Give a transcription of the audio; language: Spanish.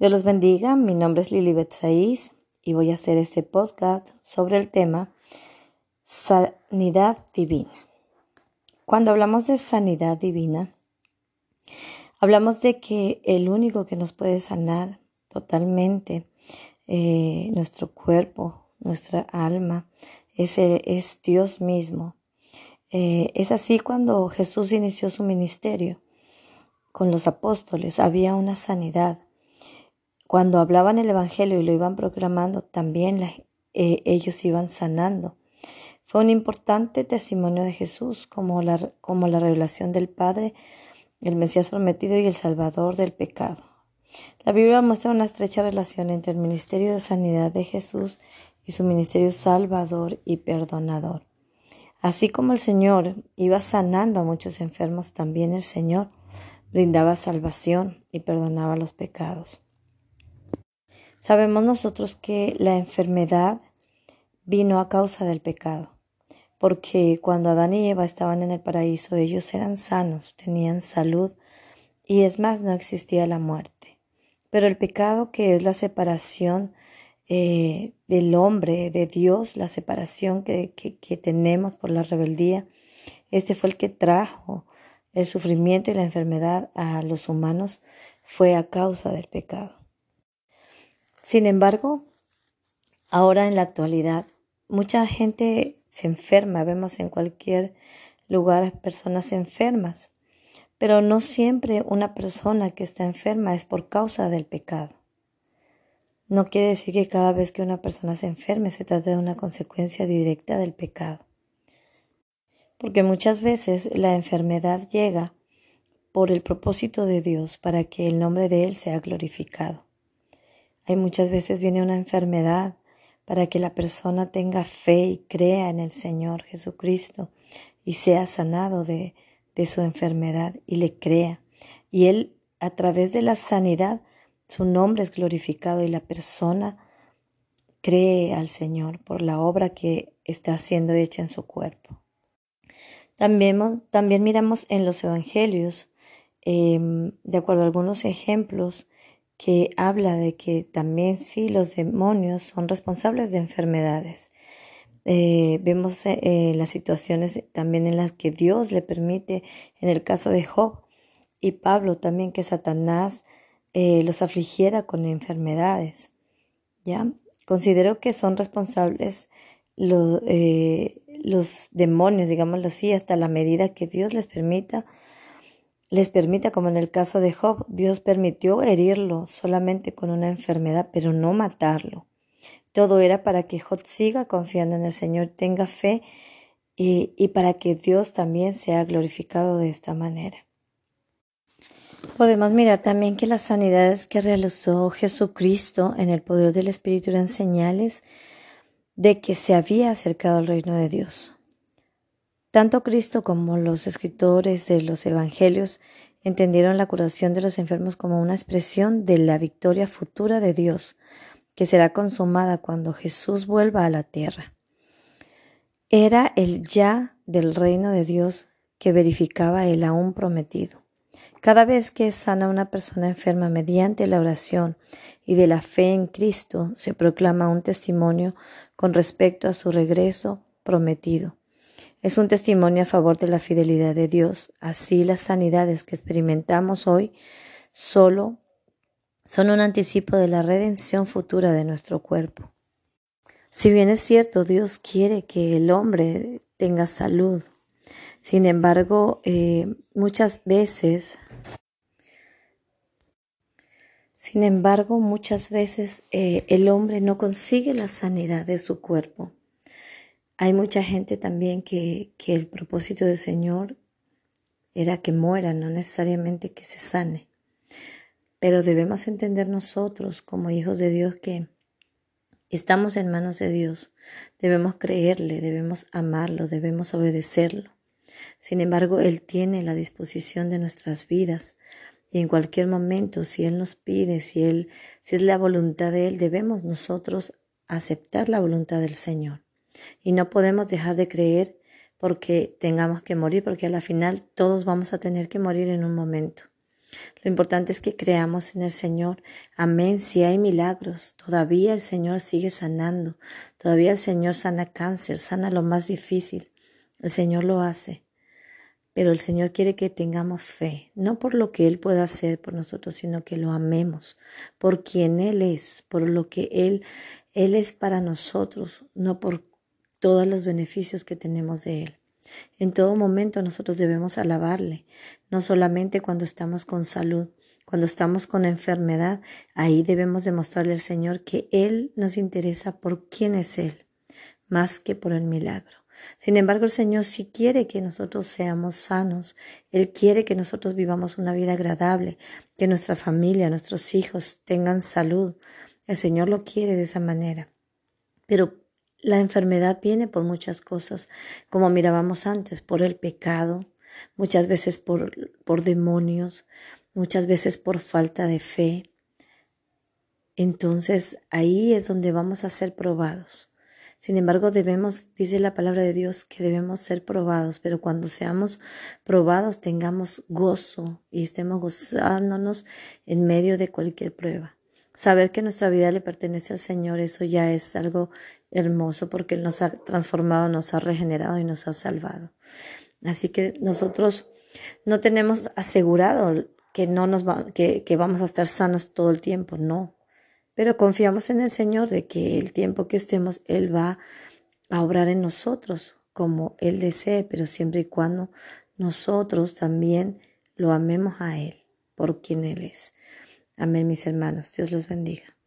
Dios los bendiga, mi nombre es Lilibet Saiz y voy a hacer este podcast sobre el tema sanidad divina. Cuando hablamos de sanidad divina, hablamos de que el único que nos puede sanar totalmente eh, nuestro cuerpo, nuestra alma, es, es Dios mismo. Eh, es así cuando Jesús inició su ministerio con los apóstoles, había una sanidad cuando hablaban el Evangelio y lo iban proclamando, también eh, ellos iban sanando. Fue un importante testimonio de Jesús como la, como la revelación del Padre, el Mesías prometido y el Salvador del pecado. La Biblia muestra una estrecha relación entre el ministerio de sanidad de Jesús y su ministerio salvador y perdonador. Así como el Señor iba sanando a muchos enfermos, también el Señor brindaba salvación y perdonaba los pecados. Sabemos nosotros que la enfermedad vino a causa del pecado, porque cuando Adán y Eva estaban en el paraíso ellos eran sanos, tenían salud y es más, no existía la muerte. Pero el pecado que es la separación eh, del hombre, de Dios, la separación que, que tenemos por la rebeldía, este fue el que trajo el sufrimiento y la enfermedad a los humanos, fue a causa del pecado. Sin embargo, ahora en la actualidad, mucha gente se enferma, vemos en cualquier lugar personas enfermas, pero no siempre una persona que está enferma es por causa del pecado. No quiere decir que cada vez que una persona se enferme se trate de una consecuencia directa del pecado. Porque muchas veces la enfermedad llega por el propósito de Dios para que el nombre de Él sea glorificado. Hay muchas veces viene una enfermedad para que la persona tenga fe y crea en el Señor Jesucristo y sea sanado de, de su enfermedad y le crea. Y Él, a través de la sanidad, su nombre es glorificado y la persona cree al Señor por la obra que está siendo hecha en su cuerpo. También, también miramos en los evangelios, em, de acuerdo a algunos ejemplos, que habla de que también sí los demonios son responsables de enfermedades. Eh, vemos eh, las situaciones también en las que Dios le permite, en el caso de Job y Pablo también, que Satanás eh, los afligiera con enfermedades. ¿ya? Considero que son responsables los, los demonios, digámoslo así, hasta la medida que Dios les permita les permita, como en el caso de Job, Dios permitió herirlo solamente con una enfermedad, pero no matarlo. Todo era para que Job siga confiando en el Señor, tenga fe y, y para que Dios también sea glorificado de esta manera. Podemos mirar también que las sanidades que realizó Jesucristo en el poder del Espíritu eran señales de que se había acercado al reino de Dios. Tanto Cristo como los escritores de los Evangelios entendieron la curación de los enfermos como una expresión de la victoria futura de Dios, que será consumada cuando Jesús vuelva a la tierra. Era el ya del reino de Dios que verificaba el aún prometido. Cada vez que sana una persona enferma mediante la oración y de la fe en Cristo, se proclama un testimonio con respecto a su regreso prometido. Es un testimonio a favor de la fidelidad de Dios. Así las sanidades que experimentamos hoy solo son un anticipo de la redención futura de nuestro cuerpo. Si bien es cierto, Dios quiere que el hombre tenga salud. Sin embargo, eh, muchas veces, sin embargo, muchas veces eh, el hombre no consigue la sanidad de su cuerpo. Hay mucha gente también que, que el propósito del Señor era que muera, no necesariamente que se sane. Pero debemos entender nosotros como hijos de Dios que estamos en manos de Dios. Debemos creerle, debemos amarlo, debemos obedecerlo. Sin embargo, Él tiene la disposición de nuestras vidas y en cualquier momento, si Él nos pide, si Él, si es la voluntad de Él, debemos nosotros aceptar la voluntad del Señor. Y no podemos dejar de creer porque tengamos que morir, porque a la final todos vamos a tener que morir en un momento. Lo importante es que creamos en el Señor. Amén. Si hay milagros, todavía el Señor sigue sanando. Todavía el Señor sana cáncer, sana lo más difícil. El Señor lo hace. Pero el Señor quiere que tengamos fe, no por lo que Él pueda hacer por nosotros, sino que lo amemos, por quien Él es, por lo que Él, Él es para nosotros, no por todos los beneficios que tenemos de Él. En todo momento nosotros debemos alabarle, no solamente cuando estamos con salud, cuando estamos con enfermedad, ahí debemos demostrarle al Señor que Él nos interesa por quién es Él, más que por el milagro. Sin embargo, el Señor sí quiere que nosotros seamos sanos. Él quiere que nosotros vivamos una vida agradable, que nuestra familia, nuestros hijos tengan salud. El Señor lo quiere de esa manera. Pero la enfermedad viene por muchas cosas, como mirábamos antes, por el pecado, muchas veces por, por demonios, muchas veces por falta de fe. Entonces ahí es donde vamos a ser probados. Sin embargo, debemos, dice la palabra de Dios, que debemos ser probados, pero cuando seamos probados tengamos gozo y estemos gozándonos en medio de cualquier prueba. Saber que nuestra vida le pertenece al Señor, eso ya es algo hermoso porque Él nos ha transformado, nos ha regenerado y nos ha salvado. Así que nosotros no tenemos asegurado que no nos que, que vamos a estar sanos todo el tiempo, no pero confiamos en el Señor de que el tiempo que estemos, Él va a obrar en nosotros como Él desee, pero siempre y cuando nosotros también lo amemos a Él por quien Él es. Amén, mis hermanos. Dios los bendiga.